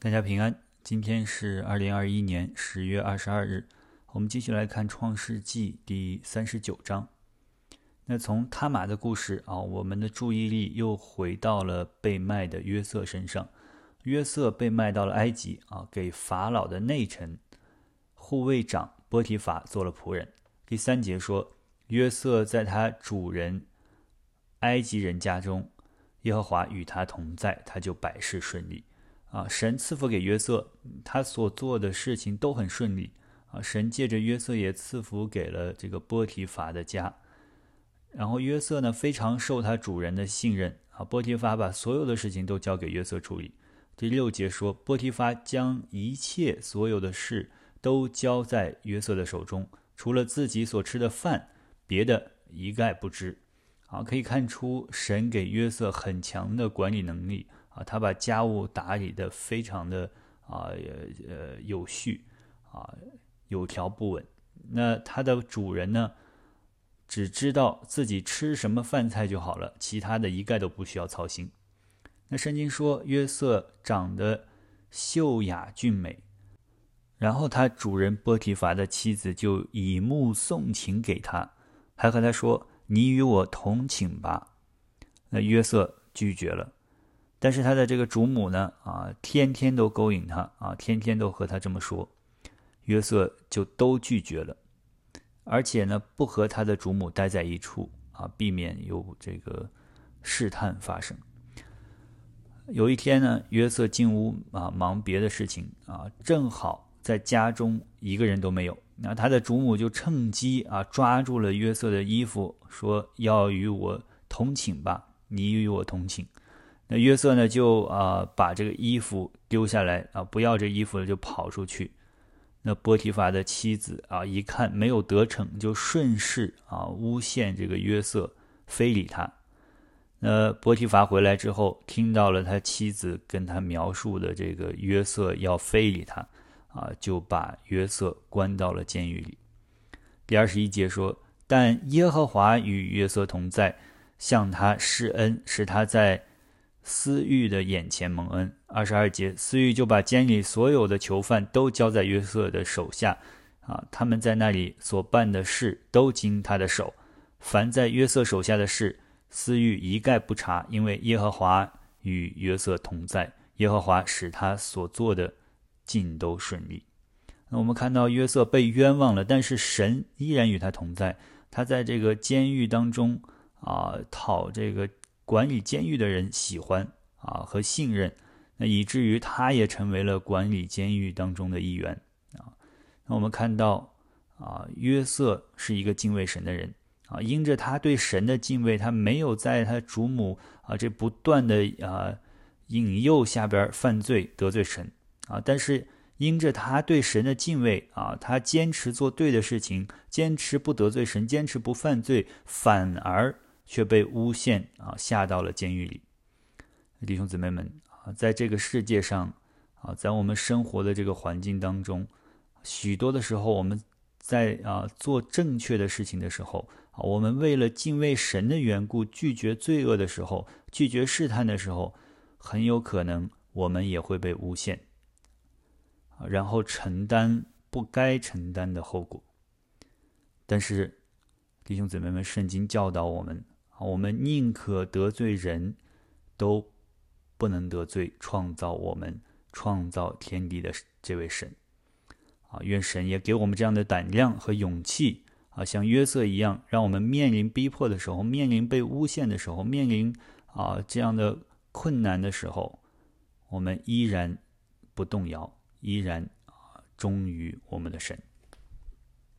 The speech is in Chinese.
大家平安，今天是二零二一年十月二十二日，我们继续来看《创世纪》第三十九章。那从他玛的故事啊，我们的注意力又回到了被卖的约瑟身上。约瑟被卖到了埃及啊，给法老的内臣护卫长波提法做了仆人。第三节说，约瑟在他主人埃及人家中，耶和华与他同在，他就百事顺利。啊，神赐福给约瑟，他所做的事情都很顺利。啊，神借着约瑟也赐福给了这个波提法的家。然后约瑟呢，非常受他主人的信任。啊，波提法把所有的事情都交给约瑟处理。第六节说，波提法将一切所有的事都交在约瑟的手中，除了自己所吃的饭，别的一概不知。啊，可以看出神给约瑟很强的管理能力。他把家务打理的非常的啊呃呃有序啊有条不紊。那他的主人呢，只知道自己吃什么饭菜就好了，其他的一概都不需要操心。那圣经说约瑟长得秀雅俊美，然后他主人波提乏的妻子就以目送情给他，还和他说：“你与我同寝吧。”那约瑟拒绝了。但是他的这个主母呢，啊，天天都勾引他，啊，天天都和他这么说，约瑟就都拒绝了，而且呢，不和他的主母待在一处，啊，避免有这个试探发生。有一天呢，约瑟进屋啊，忙别的事情啊，正好在家中一个人都没有，那他的主母就趁机啊，抓住了约瑟的衣服，说要与我同寝吧，你与我同寝。那约瑟呢，就啊把这个衣服丢下来啊，不要这衣服了，就跑出去。那波提法的妻子啊，一看没有得逞，就顺势啊诬陷这个约瑟，非礼他。那波提法回来之后，听到了他妻子跟他描述的这个约瑟要非礼他，啊，就把约瑟关到了监狱里。第二十一节说：“但耶和华与约瑟同在，向他施恩，使他在。”私欲的眼前蒙恩，二十二节，私欲就把监里所有的囚犯都交在约瑟的手下，啊，他们在那里所办的事都经他的手，凡在约瑟手下的事，私欲一概不查，因为耶和华与约瑟同在，耶和华使他所做的尽都顺利。那我们看到约瑟被冤枉了，但是神依然与他同在，他在这个监狱当中啊，讨这个。管理监狱的人喜欢啊和信任，那以至于他也成为了管理监狱当中的一员啊。那我们看到啊，约瑟是一个敬畏神的人啊，因着他对神的敬畏，他没有在他主母啊这不断的啊引诱下边犯罪得罪神啊。但是因着他对神的敬畏啊，他坚持做对的事情，坚持不得罪神，坚持不犯罪，反而。却被诬陷啊，下到了监狱里。弟兄姊妹们啊，在这个世界上啊，在我们生活的这个环境当中，许多的时候，我们在啊做正确的事情的时候啊，我们为了敬畏神的缘故，拒绝罪恶的时候，拒绝试探的时候，很有可能我们也会被诬陷，然后承担不该承担的后果。但是，弟兄姊妹们，圣经教导我们。我们宁可得罪人，都不能得罪创造我们、创造天地的这位神。啊，愿神也给我们这样的胆量和勇气啊，像约瑟一样，让我们面临逼迫的时候、面临被诬陷的时候、面临啊这样的困难的时候，我们依然不动摇，依然啊忠于我们的神。